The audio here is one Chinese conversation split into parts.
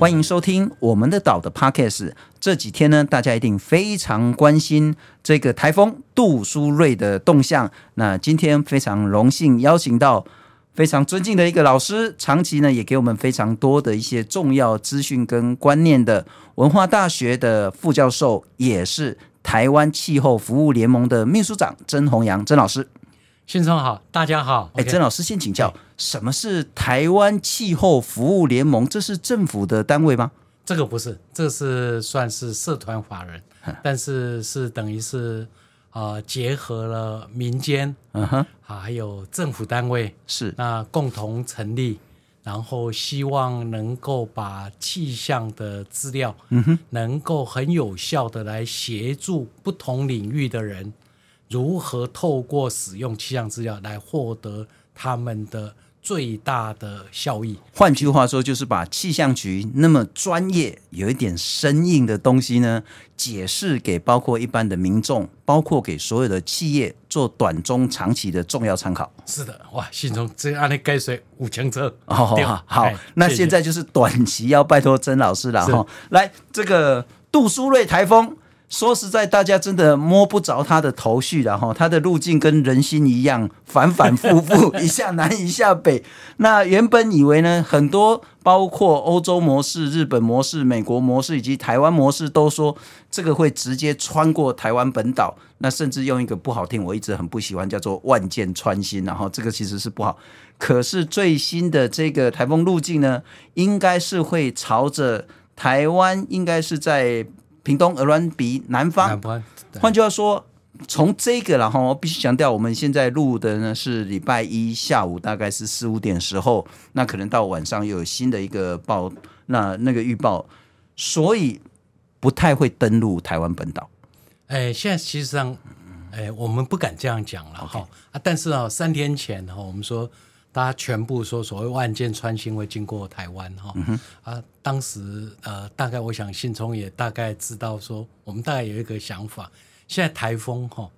欢迎收听我们的岛的 Podcast。这几天呢，大家一定非常关心这个台风杜苏芮的动向。那今天非常荣幸邀请到非常尊敬的一个老师，长期呢也给我们非常多的一些重要资讯跟观念的文化大学的副教授，也是台湾气候服务联盟的秘书长曾弘洋曾老师。先生好，大家好。哎，曾老师先请教，什么是台湾气候服务联盟？这是政府的单位吗？这个不是，这是算是社团法人，但是是等于是呃结合了民间，嗯哼，还有政府单位是那共同成立，然后希望能够把气象的资料，嗯哼，能够很有效的来协助不同领域的人。如何透过使用气象资料来获得他们的最大的效益？换句话说，就是把气象局那么专业、有一点生硬的东西呢，解释给包括一般的民众，包括给所有的企业做短中长期的重要参考。是的，哇，信中这案例该谁五强车？哦，好，好，那现在就是短期要拜托曾老师了哈。来，这个杜苏芮台风。说实在，大家真的摸不着它的头绪，然后它的路径跟人心一样，反反复复，一下南一下北。那原本以为呢，很多包括欧洲模式、日本模式、美国模式以及台湾模式，都说这个会直接穿过台湾本岛。那甚至用一个不好听，我一直很不喜欢，叫做“万箭穿心”。然后这个其实是不好。可是最新的这个台风路径呢，应该是会朝着台湾，应该是在。屏东鹅銮鼻南方，换句话说，从这个然后我必须强调，我们现在录的呢是礼拜一下午，大概是四五点时候，那可能到晚上又有新的一个报，那那个预报，所以不太会登陆台湾本岛。哎，现在其实上，哎，我们不敢这样讲了哈啊，但是啊，三天前哈，我们说。大家全部说所谓万箭穿心会经过台湾哈、嗯、啊，当时呃大概我想信聪也大概知道说，我们大概有一个想法，现在台风哈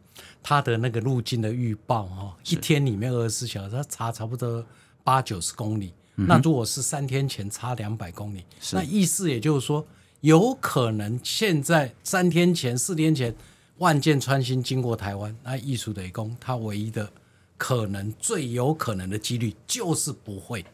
它的那个路径的预报哈，一天里面二十四小时它差差不多八九十公里、嗯，那如果是三天前差两百公里，那意思也就是说，有可能现在三天前四天前万箭穿心经过台湾，那艺术雷公它唯一的。可能最有可能的几率就是不会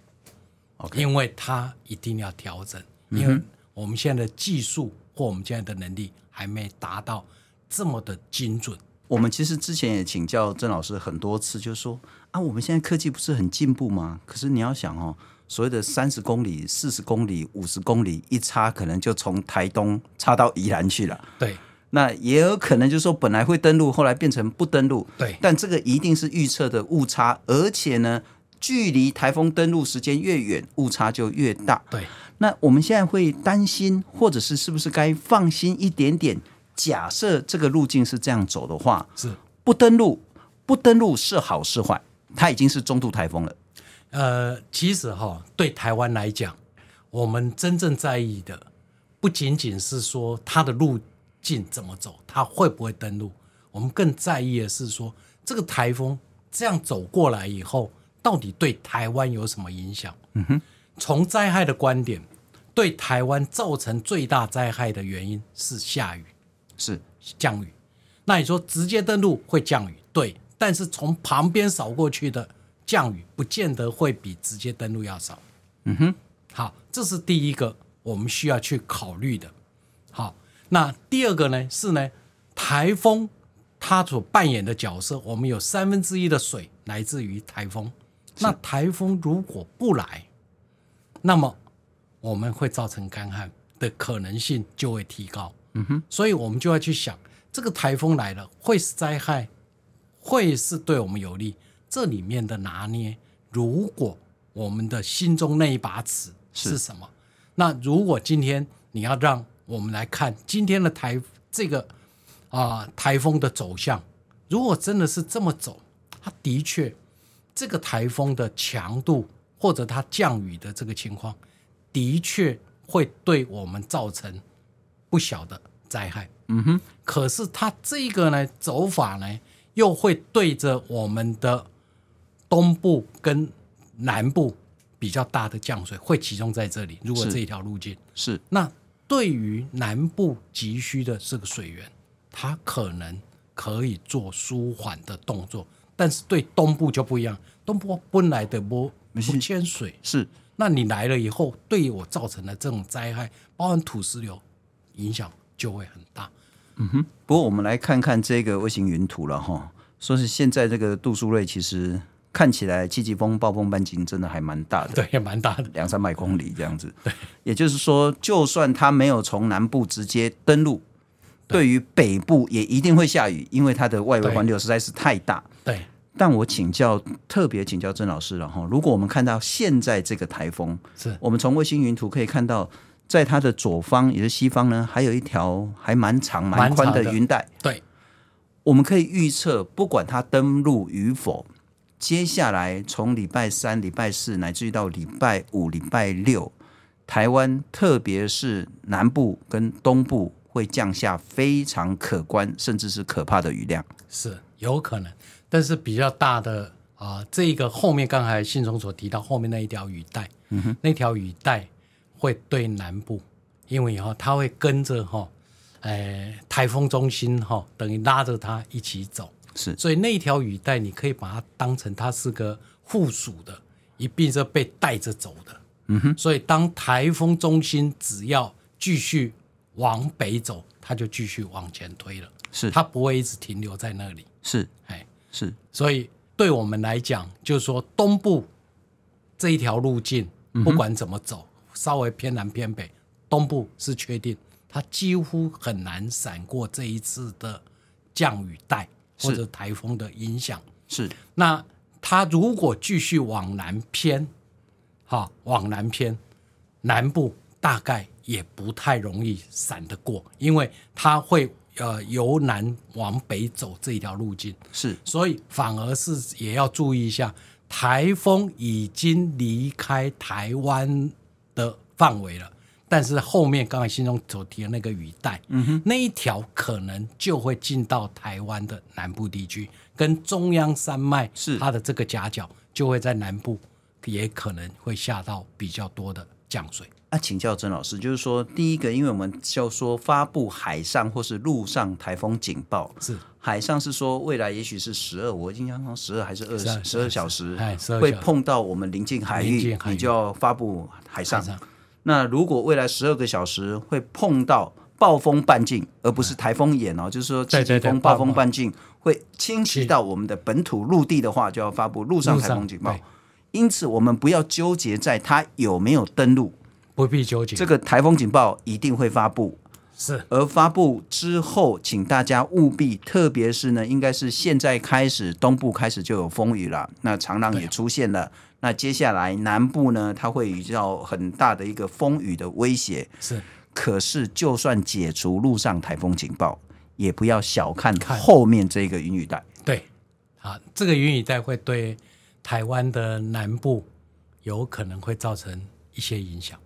，okay. 因为它一定要调整，因为我们现在的技术或我们现在的能力还没达到这么的精准。我们其实之前也请教郑老师很多次，就是说啊，我们现在科技不是很进步吗？可是你要想哦，所谓的三十公里、四十公里、五十公里一差，可能就从台东差到宜兰去了。对。那也有可能就是说，本来会登陆，后来变成不登陆。对，但这个一定是预测的误差，而且呢，距离台风登陆时间越远，误差就越大。对，那我们现在会担心，或者是是不是该放心一点点？假设这个路径是这样走的话，是不登陆，不登陆是好是坏？它已经是中度台风了。呃，其实哈，对台湾来讲，我们真正在意的，不仅仅是说它的路。进怎么走？它会不会登陆？我们更在意的是说，这个台风这样走过来以后，到底对台湾有什么影响？嗯哼，从灾害的观点，对台湾造成最大灾害的原因是下雨，是降雨。那你说直接登陆会降雨，对，但是从旁边扫过去的降雨，不见得会比直接登陆要少。嗯哼，好，这是第一个我们需要去考虑的。好。那第二个呢是呢，台风它所扮演的角色，我们有三分之一的水来自于台风。那台风如果不来，那么我们会造成干旱的可能性就会提高。嗯哼，所以我们就要去想，这个台风来了会是灾害，会是对我们有利？这里面的拿捏，如果我们的心中那一把尺是什么？那如果今天你要让我们来看今天的台这个啊台风的走向，如果真的是这么走，它的确这个台风的强度或者它降雨的这个情况，的确会对我们造成不小的灾害。嗯哼，可是它这个呢走法呢，又会对着我们的东部跟南部比较大的降水会集中在这里。如果这一条路径是，是那对于南部急需的这个水源，它可能可以做舒缓的动作，但是对东部就不一样。东部本来的不不缺水，是，那你来了以后，对我造成的这种灾害，包含土石流，影响就会很大。嗯哼。不过我们来看看这个卫星云图了哈，说是现在这个杜苏芮其实看起来七级风暴风半径真的还蛮大的，对，也蛮大的，两三百公里这样子。对，也就是说，就算它没有从南部直接登陆，对于北部也一定会下雨，因为它的外围环流实在是太大。对。但我请教，特别请教郑老师了哈。如果我们看到现在这个台风，是我们从卫星云图可以看到，在它的左方也是西方呢，还有一条还蛮长蛮宽的云带。对，我们可以预测，不管它登陆与否，接下来从礼拜三、礼拜四，乃至于到礼拜五、礼拜六，台湾特别是南部跟东部会降下非常可观，甚至是可怕的雨量。是有可能。但是比较大的啊，这个后面刚才信中所提到后面那一条雨带，那条雨带会对南部，因为哈它会跟着哈，哎，台风中心哈，等于拉着它一起走，是，所以那一条雨带你可以把它当成它是个附属的，一并是被带着走的，嗯哼，所以当台风中心只要继续往北走，它就继续往前推了，是，它不会一直停留在那里，是，哎。是，所以对我们来讲，就是说东部这一条路径，不管怎么走，嗯、稍微偏南偏北，东部是确定，它几乎很难闪过这一次的降雨带或者台风的影响。是，那它如果继续往南偏，哈，往南偏，南部大概也不太容易闪得过，因为它会。呃，由南往北走这一条路径是，所以反而是也要注意一下，台风已经离开台湾的范围了，但是后面刚才心中所提的那个雨带，嗯哼，那一条可能就会进到台湾的南部地区，跟中央山脉是。它的这个夹角，就会在南部也可能会下到比较多的降水。啊，请教曾老师，就是说，第一个，因为我们就说发布海上或是陆上台风警报，是。海上是说未来也许是十二，我印象中十二还是二十十二小时，小时会碰到我们临近海域，海域。你就要发布海上。海上那如果未来十二个小时会碰到暴风半径，而不是台风眼哦，就是说七级风暴风半径会侵袭到我们的本土陆地的话，就要发布陆上台风警报。因此，我们不要纠结在它有没有登陆。不必纠结，这个台风警报一定会发布，是。而发布之后，请大家务必，特别是呢，应该是现在开始，东部开始就有风雨了，那长浪也出现了。啊、那接下来南部呢，它会遇到很大的一个风雨的威胁。是。可是，就算解除陆上台风警报，也不要小看后面这个云雨带。对，啊，这个云雨带会对台湾的南部有可能会造成一些影响。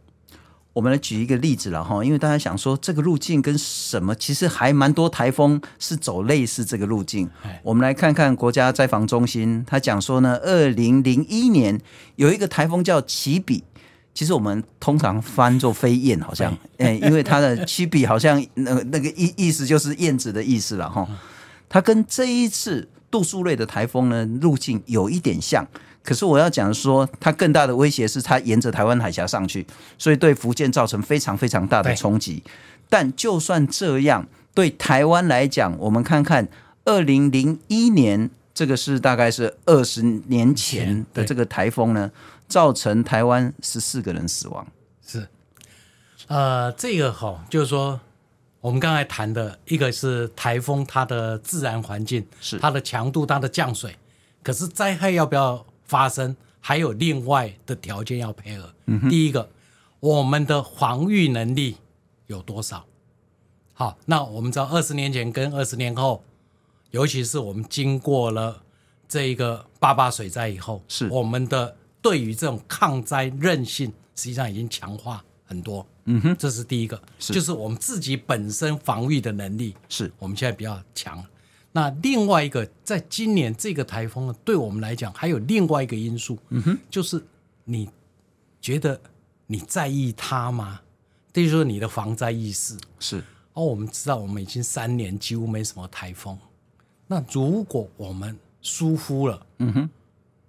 我们来举一个例子了哈，因为大家想说这个路径跟什么，其实还蛮多台风是走类似这个路径。我们来看看国家灾防中心，他讲说呢，二零零一年有一个台风叫奇比，其实我们通常翻作飞燕，好像，哎，因为它的齐比好像那那个意意思就是燕子的意思了哈。它跟这一次杜苏芮的台风呢路径有一点像。可是我要讲说，它更大的威胁是它沿着台湾海峡上去，所以对福建造成非常非常大的冲击。但就算这样，对台湾来讲，我们看看二零零一年，这个是大概是二十年前的这个台风呢，造成台湾十四个人死亡。是，呃，这个好，就是说我们刚才谈的一个是台风，它的自然环境是它的强度、它的降水，可是灾害要不要？发生还有另外的条件要配合。嗯、第一个，我们的防御能力有多少？好，那我们知道二十年前跟二十年后，尤其是我们经过了这一个八八水灾以后，是我们的对于这种抗灾韧性实际上已经强化很多。嗯哼，这是第一个，是就是我们自己本身防御的能力是我们现在比较强。那另外一个，在今年这个台风呢，对我们来讲还有另外一个因素，嗯哼，就是你觉得你在意它吗？这就是说你的防灾意识是。哦，我们知道我们已经三年几乎没什么台风，那如果我们疏忽了，嗯哼，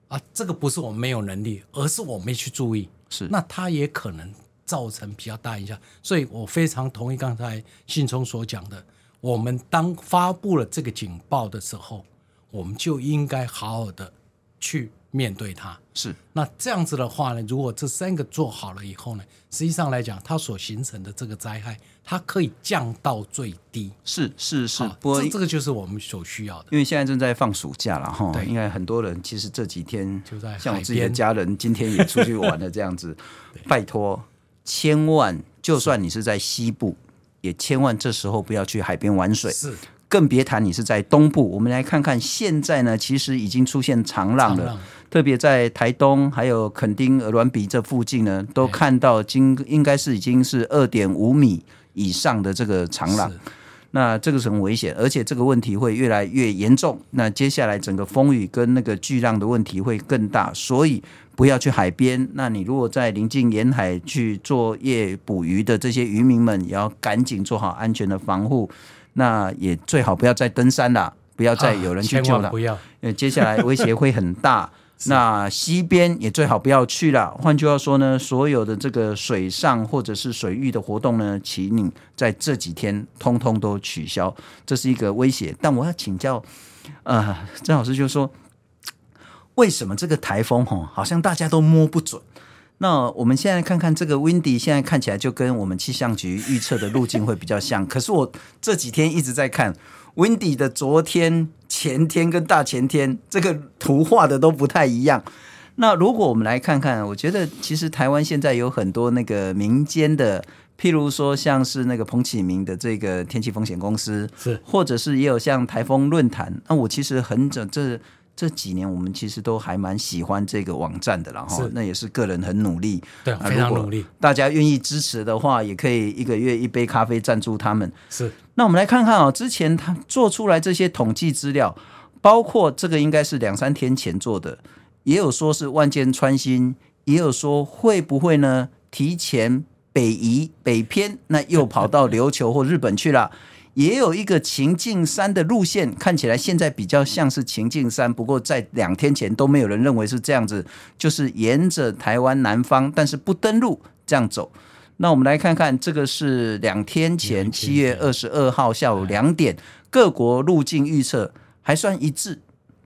啊，这个不是我们没有能力，而是我没去注意，是，那它也可能造成比较大影响。所以我非常同意刚才信聪所讲的，我们当发布了这个警报的时候，我们就应该好好的去。面对它是，那这样子的话呢，如果这三个做好了以后呢，实际上来讲，它所形成的这个灾害，它可以降到最低。是是是，不过这这个就是我们所需要的。因为现在正在放暑假了哈，对应该很多人其实这几天就在像我自己的家人，今天也出去玩了这样子。拜托，千万就算你是在西部，也千万这时候不要去海边玩水。是。更别谈你是在东部，我们来看看现在呢，其实已经出现长浪了，特别在台东还有垦丁、鹅銮鼻这附近呢，都看到今应该是已经是二点五米以上的这个长浪，那这个是很危险，而且这个问题会越来越严重。那接下来整个风雨跟那个巨浪的问题会更大，所以不要去海边。那你如果在临近沿海去作业捕鱼的这些渔民们，也要赶紧做好安全的防护。那也最好不要再登山了，不要再有人去救了，啊、不要，因为接下来威胁会很大。那西边也最好不要去了。换句话说呢，所有的这个水上或者是水域的活动呢，请你在这几天通通都取消，这是一个威胁。但我要请教，呃，郑老师就说，为什么这个台风吼，好像大家都摸不准？那我们现在看看这个 Windy，现在看起来就跟我们气象局预测的路径会比较像。可是我这几天一直在看 Windy 的昨天、前天跟大前天，这个图画的都不太一样。那如果我们来看看，我觉得其实台湾现在有很多那个民间的，譬如说像是那个彭启明的这个天气风险公司，是，或者是也有像台风论坛。那我其实很整这。这几年我们其实都还蛮喜欢这个网站的，然后那也是个人很努力，对，非常努力。大家愿意支持的话，也可以一个月一杯咖啡赞助他们。是，那我们来看看啊，之前他做出来这些统计资料，包括这个应该是两三天前做的，也有说是万箭穿心，也有说会不会呢提前北移北偏，那又跑到琉球或日本去了。也有一个情境山的路线，看起来现在比较像是情境山，不过在两天前都没有人认为是这样子，就是沿着台湾南方，但是不登陆这样走。那我们来看看，这个是两天前七月二十二号下午两点，各国路径预测还算一致，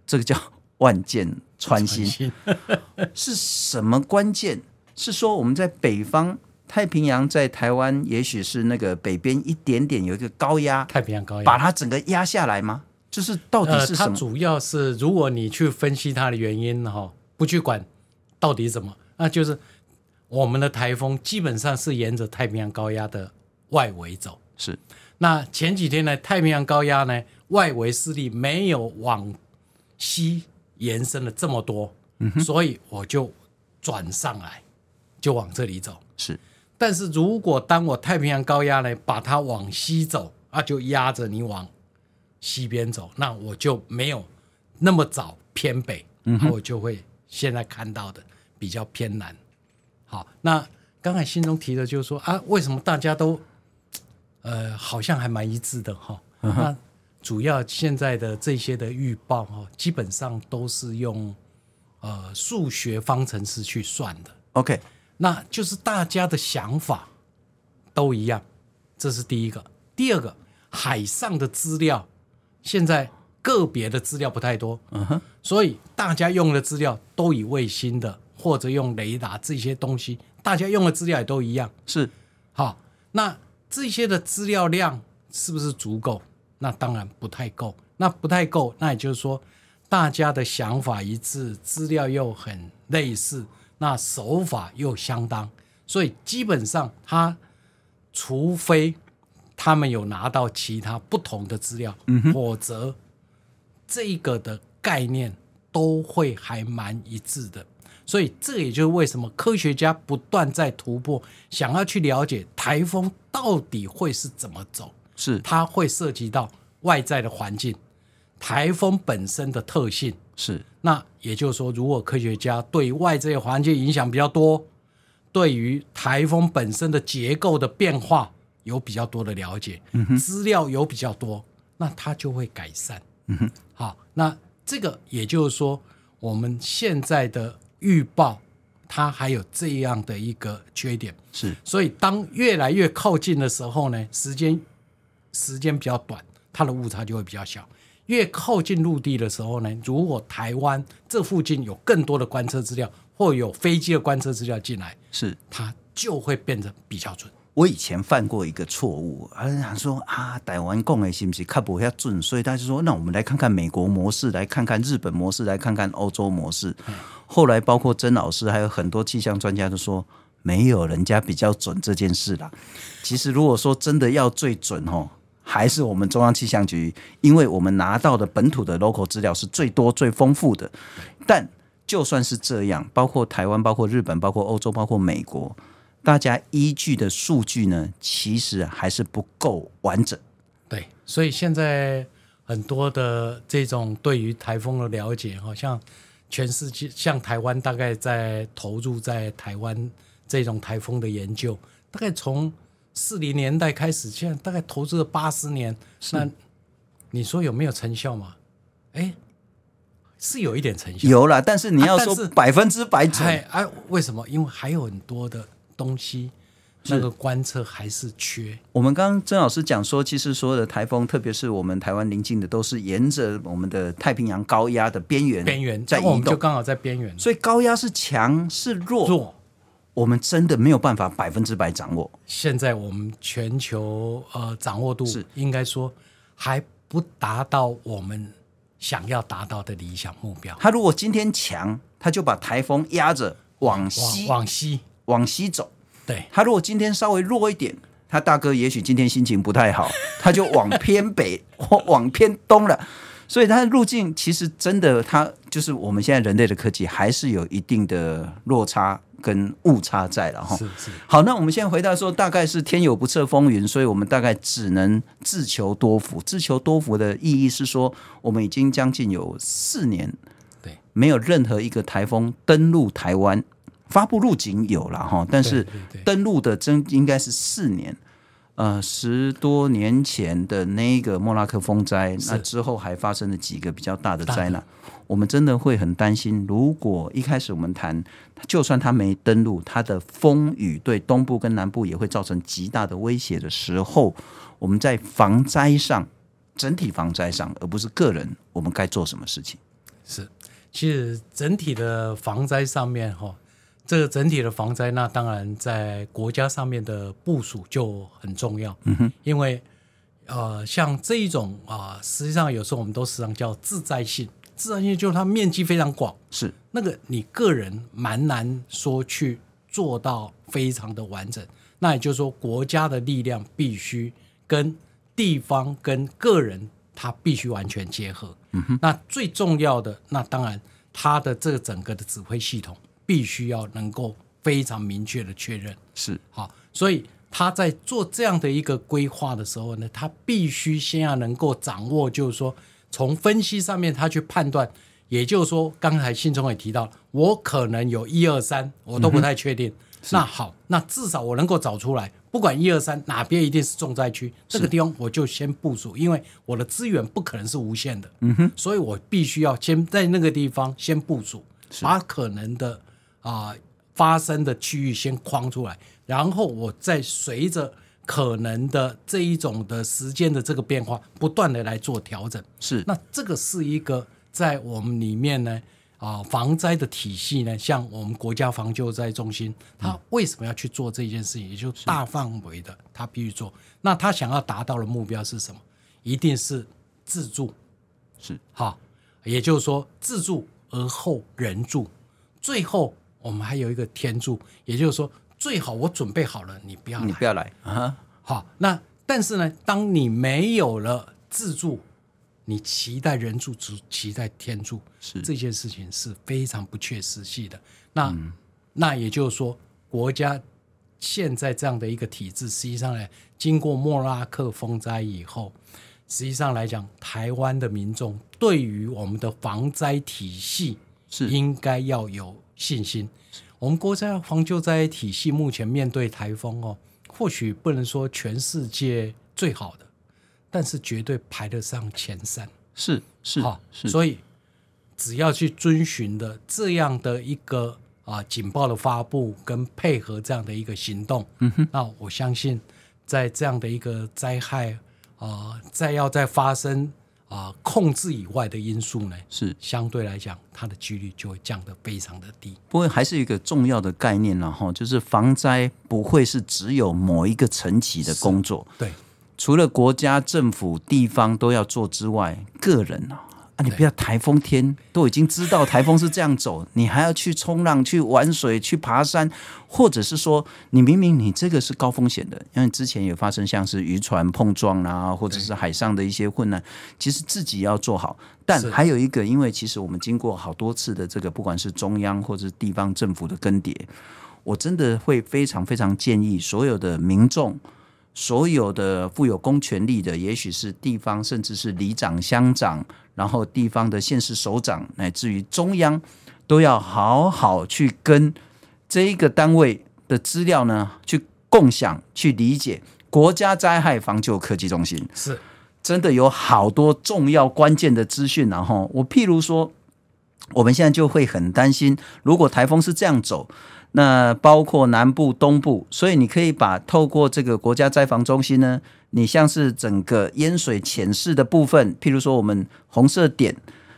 这个叫万箭穿心，是什么关键？是说我们在北方。太平洋在台湾，也许是那个北边一点点有一个高压，太平洋高压把它整个压下来吗？就是到底是什么？呃、它主要是如果你去分析它的原因哈，不去管到底怎么，那就是我们的台风基本上是沿着太平洋高压的外围走。是，那前几天呢，太平洋高压呢外围势力没有往西延伸了这么多，嗯哼，所以我就转上来，就往这里走。是。但是如果当我太平洋高压呢，把它往西走，啊，就压着你往西边走，那我就没有那么早偏北，嗯，我就会现在看到的比较偏南。好，那刚才信中提的就是说啊，为什么大家都呃好像还蛮一致的哈？那主要现在的这些的预报哈，基本上都是用呃数学方程式去算的。OK。那就是大家的想法都一样，这是第一个。第二个，海上的资料现在个别的资料不太多，嗯哼，所以大家用的资料都以卫星的或者用雷达这些东西，大家用的资料也都一样，是。好，那这些的资料量是不是足够？那当然不太够。那不太够，那也就是说，大家的想法一致，资料又很类似。那手法又相当，所以基本上他除非他们有拿到其他不同的资料，嗯，否则这个的概念都会还蛮一致的。所以这也就是为什么科学家不断在突破，想要去了解台风到底会是怎么走。是，它会涉及到外在的环境，台风本身的特性。是，那也就是说，如果科学家对外这些环境影响比较多，对于台风本身的结构的变化有比较多的了解，嗯、资料有比较多，那它就会改善。嗯哼，好，那这个也就是说，我们现在的预报它还有这样的一个缺点，是，所以当越来越靠近的时候呢，时间时间比较短，它的误差就会比较小。越靠近陆地的时候呢，如果台湾这附近有更多的观测资料，或有飞机的观测资料进来，是它就会变得比较准。我以前犯过一个错误，啊，想说啊，台湾讲的是不是看不下准？所以他就说，那我们来看看美国模式，来看看日本模式，来看看欧洲模式。嗯、后来包括曾老师还有很多气象专家都说，没有人家比较准这件事啦。其实如果说真的要最准哦。还是我们中央气象局，因为我们拿到的本土的 local 资料是最多最丰富的。但就算是这样，包括台湾、包括日本、包括欧洲、包括美国，大家依据的数据呢，其实还是不够完整。对，所以现在很多的这种对于台风的了解，好像全世界像台湾，大概在投入在台湾这种台风的研究，大概从。四零年代开始，现在大概投资了八十年，那你说有没有成效吗？哎，是有一点成效，有了，但是你要说百分之百准，哎哎，为什么？因为还有很多的东西，那个观测还是缺。我们刚刚曾老师讲说，其实所有的台风，特别是我们台湾临近的，都是沿着我们的太平洋高压的边缘边缘在移动，就刚好在边缘，所以高压是强是弱？弱。我们真的没有办法百分之百掌握。现在我们全球呃掌握度是应该说还不达到我们想要达到的理想目标。他如果今天强，他就把台风压着往西往西往西走。对，他如果今天稍微弱一点，他大哥也许今天心情不太好，他就往偏北或 往偏东了。所以它的路径其实真的，它就是我们现在人类的科技还是有一定的落差。跟误差在了哈，是是。好，那我们现在回答说，大概是天有不测风云，所以我们大概只能自求多福。自求多福的意义是说，我们已经将近有四年，对，没有任何一个台风登陆台湾，发布路径有了哈，但是登陆的真应该是四年。呃，十多年前的那个莫拉克风灾，那之后还发生了几个比较大的灾难。我们真的会很担心，如果一开始我们谈，就算它没登陆，它的风雨对东部跟南部也会造成极大的威胁的时候，我们在防灾上，整体防灾上，而不是个人，我们该做什么事情？是，其实整体的防灾上面，哈，这个整体的防灾，那当然在国家上面的部署就很重要。嗯哼，因为呃，像这一种啊、呃，实际上有时候我们都时常叫自灾性。自然性就是它面积非常广，是那个你个人蛮难说去做到非常的完整。那也就是说，国家的力量必须跟地方跟个人，它必须完全结合。嗯哼，那最重要的，那当然它的这个整个的指挥系统必须要能够非常明确的确认。是好，所以他在做这样的一个规划的时候呢，他必须先要能够掌握，就是说。从分析上面，他去判断，也就是说，刚才信中也提到，我可能有一二三，我都不太确定。嗯、那好，那至少我能够找出来，不管一二三哪边一定是重灾区，这个地方我就先部署，因为我的资源不可能是无限的。嗯哼，所以我必须要先在那个地方先部署，把可能的啊、呃、发生的区域先框出来，然后我再随着。可能的这一种的时间的这个变化，不断的来做调整，是。那这个是一个在我们里面呢啊防灾的体系呢，像我们国家防救灾中心，他为什么要去做这件事情？也就是大范围的，他必须做。那他想要达到的目标是什么？一定是自助，是。哈，也就是说自助而后人助，最后我们还有一个天助，也就是说。最好我准备好了，你不要来，你不要来啊！好，那但是呢，当你没有了自助，你期待人助，只期待天助，是这件事情是非常不切实际的。那、嗯、那也就是说，国家现在这样的一个体制，实际上呢，经过莫拉克风灾以后，实际上来讲，台湾的民众对于我们的防灾体系是应该要有信心。我们国家防救灾体系目前面对台风哦，或许不能说全世界最好的，但是绝对排得上前三。是是好，是，所以只要去遵循的这样的一个啊警报的发布跟配合这样的一个行动，嗯哼，那我相信在这样的一个灾害啊，再要再发生。啊，控制以外的因素呢，是相对来讲，它的几率就会降得非常的低。不过还是一个重要的概念，然后就是防灾不会是只有某一个层级的工作，对，除了国家、政府、地方都要做之外，个人啊。啊，你不要台风天都已经知道台风是这样走，你还要去冲浪、去玩水、去爬山，或者是说你明明你这个是高风险的，因为之前也发生像是渔船碰撞啊，或者是海上的一些困难，其实自己要做好。但还有一个，因为其实我们经过好多次的这个，不管是中央或者是地方政府的更迭，我真的会非常非常建议所有的民众。所有的富有公权力的，也许是地方，甚至是里长、乡长，然后地方的县市首长，乃至于中央，都要好好去跟这一个单位的资料呢，去共享、去理解。国家灾害防救科技中心是真的有好多重要关键的资讯，然后我譬如说，我们现在就会很担心，如果台风是这样走。那包括南部、东部，所以你可以把透过这个国家灾防中心呢，你像是整个淹水潜势的部分，譬如说我们红色点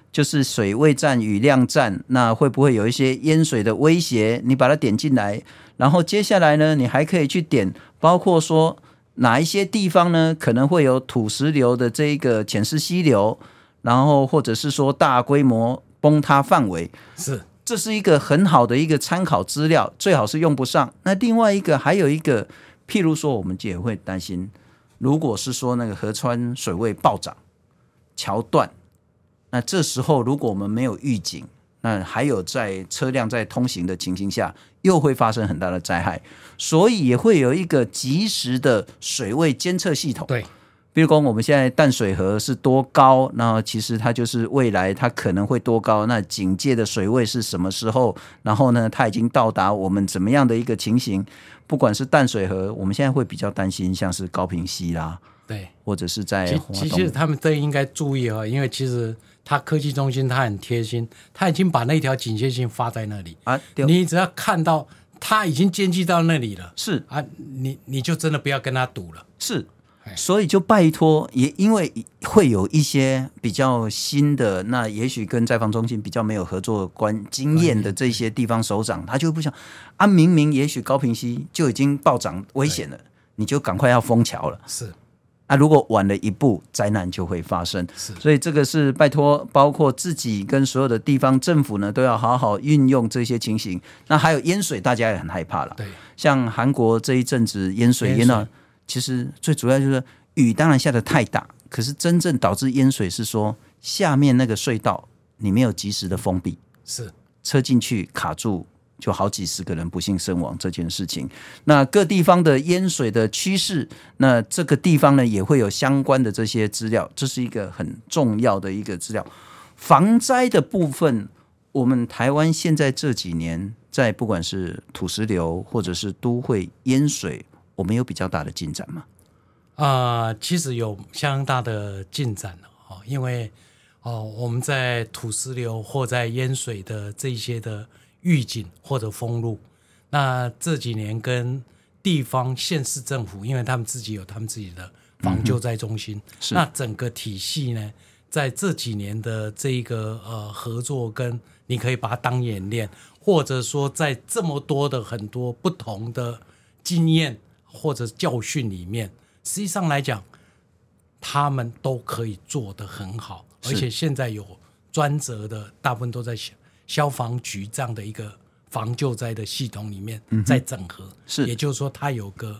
就是水位站、雨量站，那会不会有一些淹水的威胁？你把它点进来，然后接下来呢，你还可以去点，包括说哪一些地方呢，可能会有土石流的这一个浅势溪流，然后或者是说大规模崩塌范围是。这是一个很好的一个参考资料，最好是用不上。那另外一个还有一个，譬如说，我们也会担心，如果是说那个河川水位暴涨、桥断，那这时候如果我们没有预警，那还有在车辆在通行的情形下，又会发生很大的灾害，所以也会有一个及时的水位监测系统。对。比如说，我们现在淡水河是多高？那其实它就是未来它可能会多高？那警戒的水位是什么时候？然后呢，它已经到达我们怎么样的一个情形？不管是淡水河，我们现在会比较担心，像是高平溪啦，对，或者是在其实他们都应该注意啊，因为其实它科技中心它很贴心，它已经把那条警戒线发在那里啊，你只要看到它已经监记到那里了，是啊，你你就真的不要跟他赌了，是。所以就拜托，也因为会有一些比较新的，那也许跟在防中心比较没有合作关经验的这些地方首长，他就不想啊，明明也许高平溪就已经暴涨危险了，你就赶快要封桥了。是啊，如果晚了一步，灾难就会发生。是，所以这个是拜托，包括自己跟所有的地方政府呢，都要好好运用这些情形。那还有淹水，大家也很害怕了。对，像韩国这一阵子淹水淹到。其实最主要就是雨当然下的太大，可是真正导致淹水是说下面那个隧道你没有及时的封闭，是车进去卡住，就好几十个人不幸身亡这件事情。那各地方的淹水的趋势，那这个地方呢也会有相关的这些资料，这是一个很重要的一个资料。防灾的部分，我们台湾现在这几年在不管是土石流或者是都会淹水。我们有比较大的进展吗？啊、呃，其实有相当大的进展了哦，因为哦，我们在土石流或在淹水的这些的预警或者封路，那这几年跟地方县市政府，因为他们自己有他们自己的防救灾中心，嗯、那整个体系呢，在这几年的这一个呃合作，跟你可以把它当演练，或者说在这么多的很多不同的经验。或者教训里面，实际上来讲，他们都可以做得很好，而且现在有专责的，大部分都在消消防局这样的一个防救灾的系统里面在整合，嗯、是，也就是说，它有个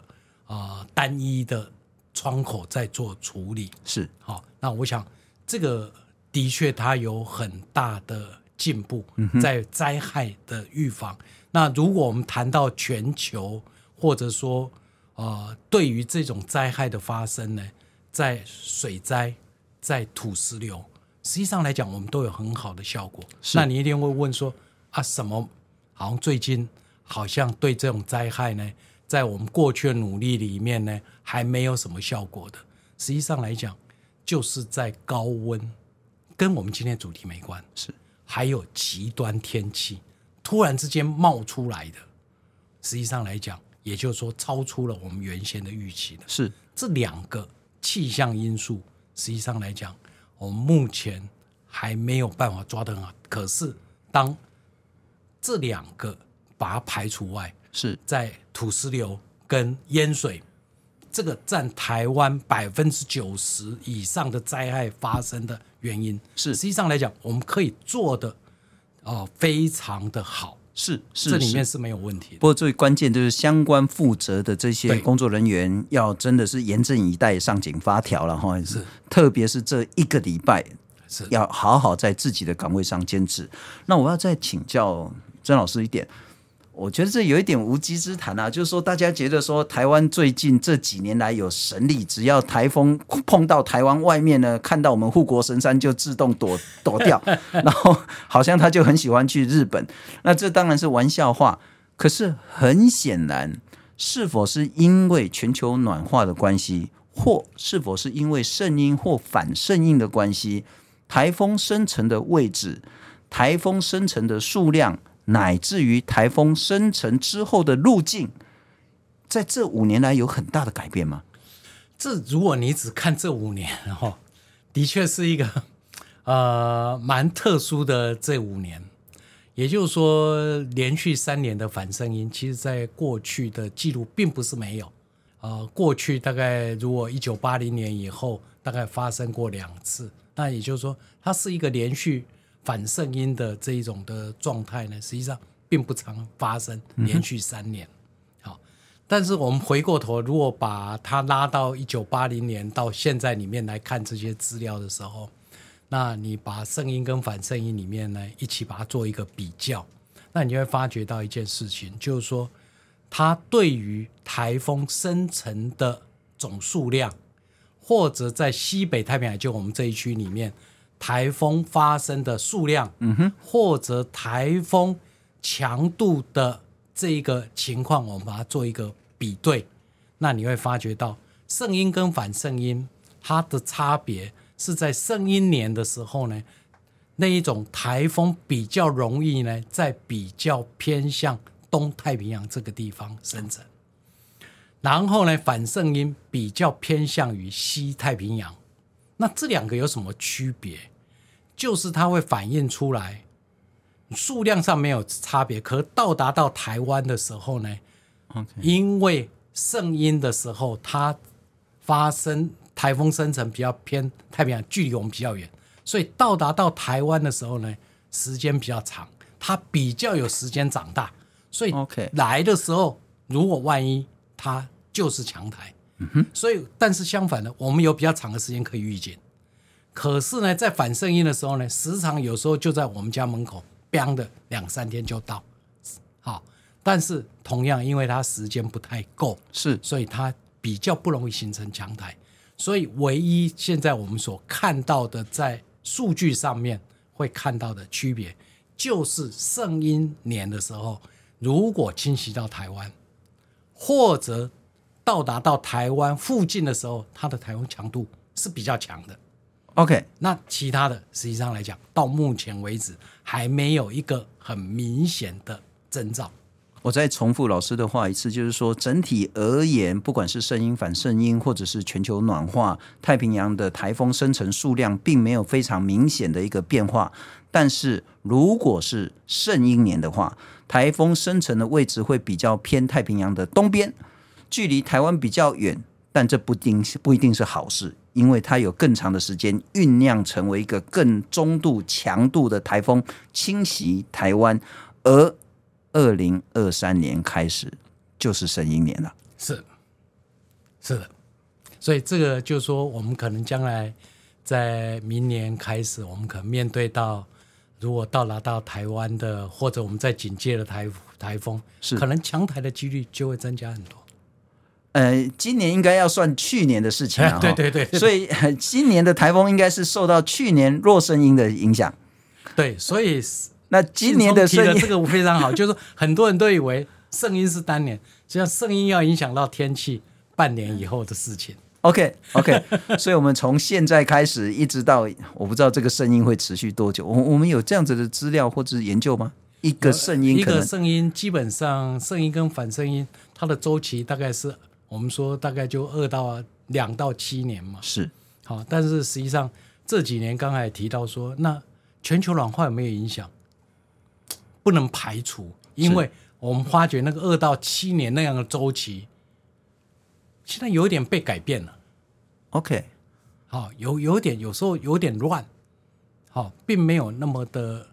啊、呃、单一的窗口在做处理，是。好。那我想，这个的确它有很大的进步，在灾害的预防。嗯、那如果我们谈到全球，或者说呃，对于这种灾害的发生呢，在水灾、在土石流，实际上来讲，我们都有很好的效果。是那你一定会问说啊，什么？好像最近好像对这种灾害呢，在我们过去的努力里面呢，还没有什么效果的。实际上来讲，就是在高温，跟我们今天主题没关，是还有极端天气突然之间冒出来的。实际上来讲，也就是说，超出了我们原先的预期的。是这两个气象因素，实际上来讲，我们目前还没有办法抓得很好。可是，当这两个把它排除外，是在土石流跟淹水，这个占台湾百分之九十以上的灾害发生的原因。是实际上来讲，我们可以做的哦、呃，非常的好。是是，这里面是没有问题的。不过最关键就是相关负责的这些工作人员要真的是严阵以待，上紧发条了哈。是，特别是这一个礼拜，是要好好在自己的岗位上坚持。那我要再请教。曾老师一点，我觉得这有一点无稽之谈啊，就是说大家觉得说台湾最近这几年来有神力，只要台风碰到台湾外面呢，看到我们护国神山就自动躲 躲掉，然后好像他就很喜欢去日本。那这当然是玩笑话，可是很显然，是否是因为全球暖化的关系，或是否是因为圣婴或反圣婴的关系，台风生成的位置，台风生成的数量。乃至于台风生成之后的路径，在这五年来有很大的改变吗？这如果你只看这五年，然后的确是一个呃蛮特殊的这五年。也就是说，连续三年的反声音，其实在过去的记录并不是没有。呃，过去大概如果一九八零年以后，大概发生过两次。那也就是说，它是一个连续。反圣婴的这一种的状态呢，实际上并不常发生，连续三年。好，但是我们回过头，如果把它拉到一九八零年到现在里面来看这些资料的时候，那你把圣婴跟反圣婴里面呢一起把它做一个比较，那你就会发觉到一件事情，就是说它对于台风生成的总数量，或者在西北太平洋，就我们这一区里面。台风发生的数量，嗯哼，或者台风强度的这一个情况，我们把它做一个比对，那你会发觉到圣音跟反圣音它的差别是在圣音年的时候呢，那一种台风比较容易呢，在比较偏向东太平洋这个地方生成，然后呢，反圣音比较偏向于西太平洋。那这两个有什么区别？就是它会反映出来，数量上没有差别，可到达到台湾的时候呢.因为圣音的时候，它发生台风生成比较偏太平洋，距离我们比较远，所以到达到台湾的时候呢，时间比较长，它比较有时间长大，所以来的时候，如果万一它就是强台。嗯哼，所以，但是相反的，我们有比较长的时间可以预见。可是呢，在反圣婴的时候呢，时常有时候就在我们家门口，biang 的两三天就到。好，但是同样，因为它时间不太够，是，所以它比较不容易形成强台。所以，唯一现在我们所看到的，在数据上面会看到的区别，就是圣婴年的时候，如果侵袭到台湾，或者到达到台湾附近的时候，它的台风强度是比较强的。OK，那其他的实际上来讲，到目前为止还没有一个很明显的征兆。我再重复老师的话一次，就是说整体而言，不管是圣婴反圣婴，或者是全球暖化，太平洋的台风生成数量并没有非常明显的一个变化。但是如果是圣婴年的话，台风生成的位置会比较偏太平洋的东边。距离台湾比较远，但这不定不一定是好事，因为它有更长的时间酝酿成为一个更中度强度的台风侵袭台湾，而二零二三年开始就是神鹰年了。是，是的，所以这个就是说，我们可能将来在明年开始，我们可能面对到，如果到达到台湾的，或者我们在警戒的台台风，是可能强台的几率就会增加很多。呃，今年应该要算去年的事情 了，对对对，所以 今年的台风应该是受到去年弱声音的影响。对，所以那今年的声音这个非常好，就是很多人都以为圣音是当年，实际上圣音要影响到天气半年以后的事情。OK OK，所以我们从现在开始一直到我不知道这个声音会持续多久，我我们有这样子的资料或者研究吗？一个声音，一个声音基本上声音跟反声音它的周期大概是我们说大概就二到两到七年嘛。是，好，但是实际上这几年刚才提到说，那全球暖化有没有影响？不能排除，因为我们发觉那个二到七年那样的周期。现在有点被改变了，OK，好，有有点有时候有点乱，好，并没有那么的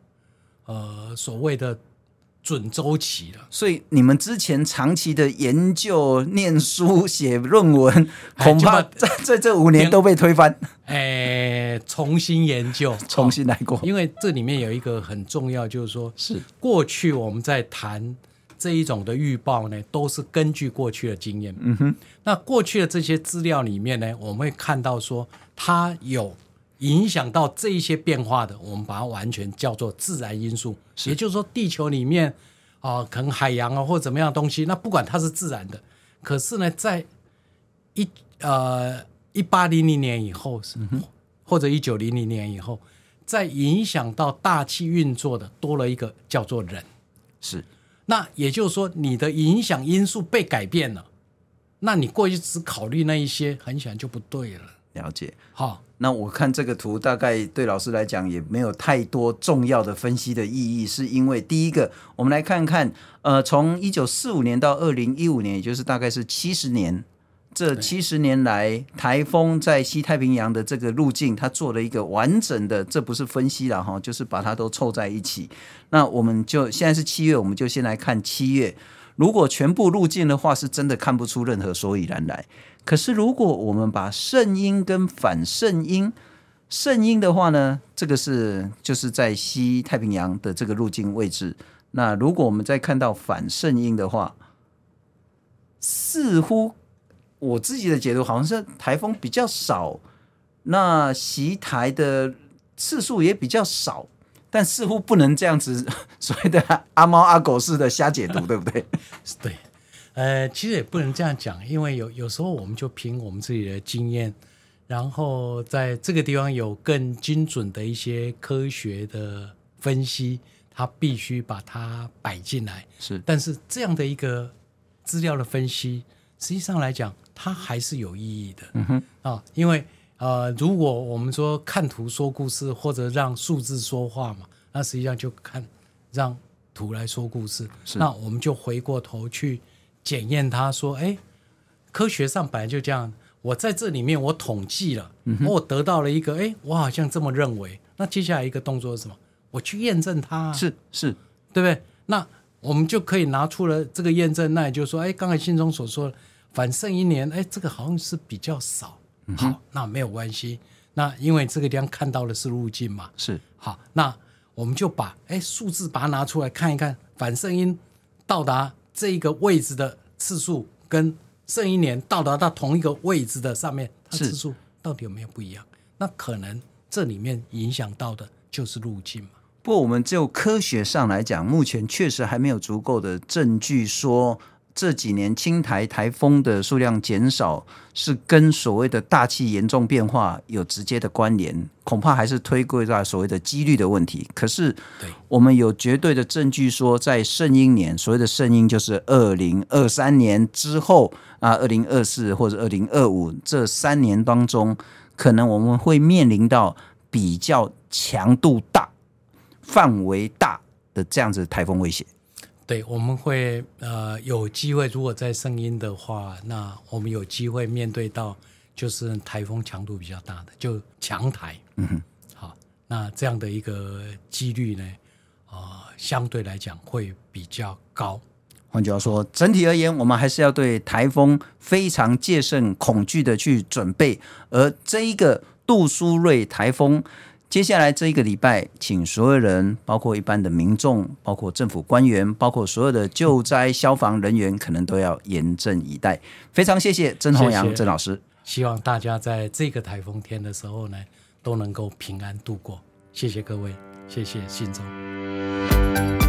呃所谓的准周期了。所以你们之前长期的研究、念书、写论文，恐怕在在这五年都被推翻。哎，重新研究，重新来过。因为这里面有一个很重要，就是说，是过去我们在谈。这一种的预报呢，都是根据过去的经验。嗯哼，那过去的这些资料里面呢，我们会看到说，它有影响到这一些变化的，我们把它完全叫做自然因素。也就是说，地球里面啊、呃，可能海洋啊或者怎么样的东西，那不管它是自然的，可是呢，在一呃一八零零年以后，嗯、或者一九零零年以后，在影响到大气运作的多了一个叫做人，是。那也就是说，你的影响因素被改变了，那你过去只考虑那一些，很显然就不对了。了解。好，那我看这个图，大概对老师来讲也没有太多重要的分析的意义，是因为第一个，我们来看看，呃，从一九四五年到二零一五年，也就是大概是七十年。这七十年来，台风在西太平洋的这个路径，它做了一个完整的，这不是分析了哈，就是把它都凑在一起。那我们就现在是七月，我们就先来看七月。如果全部路径的话，是真的看不出任何所以然来。可是如果我们把圣婴跟反圣婴，圣婴的话呢，这个是就是在西太平洋的这个路径位置。那如果我们再看到反圣婴的话，似乎。我自己的解读好像是台风比较少，那袭台的次数也比较少，但似乎不能这样子所谓的阿猫阿狗似的瞎解读，对不对？对，呃，其实也不能这样讲，因为有有时候我们就凭我们自己的经验，然后在这个地方有更精准的一些科学的分析，它必须把它摆进来。是，但是这样的一个资料的分析，实际上来讲。它还是有意义的，嗯哼啊，因为呃，如果我们说看图说故事，或者让数字说话嘛，那实际上就看让图来说故事。那我们就回过头去检验它，说，哎，科学上本来就这样。我在这里面我统计了，嗯、我得到了一个，哎，我好像这么认为。那接下来一个动作是什么？我去验证它，是是，对不对？那我们就可以拿出了这个验证。那也就是说，哎，刚才信中所说的。反胜一年，哎，这个好像是比较少。嗯、好，那没有关系。那因为这个地方看到的是路径嘛，是好。那我们就把哎数字把它拿出来看一看，反声音到达这一个位置的次数，跟圣婴年到达到同一个位置的上面，它次数到底有没有不一样？那可能这里面影响到的就是路径嘛。不过我们就科学上来讲，目前确实还没有足够的证据说。这几年青台台风的数量减少，是跟所谓的大气严重变化有直接的关联，恐怕还是推归在所谓的几率的问题。可是，我们有绝对的证据说，在圣婴年，所谓的圣婴就是二零二三年之后啊，二零二四或者二零二五这三年当中，可能我们会面临到比较强度大、范围大的这样子的台风威胁。对，我们会呃有机会，如果在圣婴的话，那我们有机会面对到就是台风强度比较大的，就强台。嗯哼，好，那这样的一个几率呢，呃，相对来讲会比较高。换句话说，整体而言，我们还是要对台风非常戒慎恐惧的去准备，而这一个杜苏芮台风。接下来这一个礼拜，请所有人，包括一般的民众，包括政府官员，包括所有的救灾消防人员，可能都要严阵以待。非常谢谢曾弘洋曾老师，希望大家在这个台风天的时候呢，都能够平安度过。谢谢各位，谢谢信忠。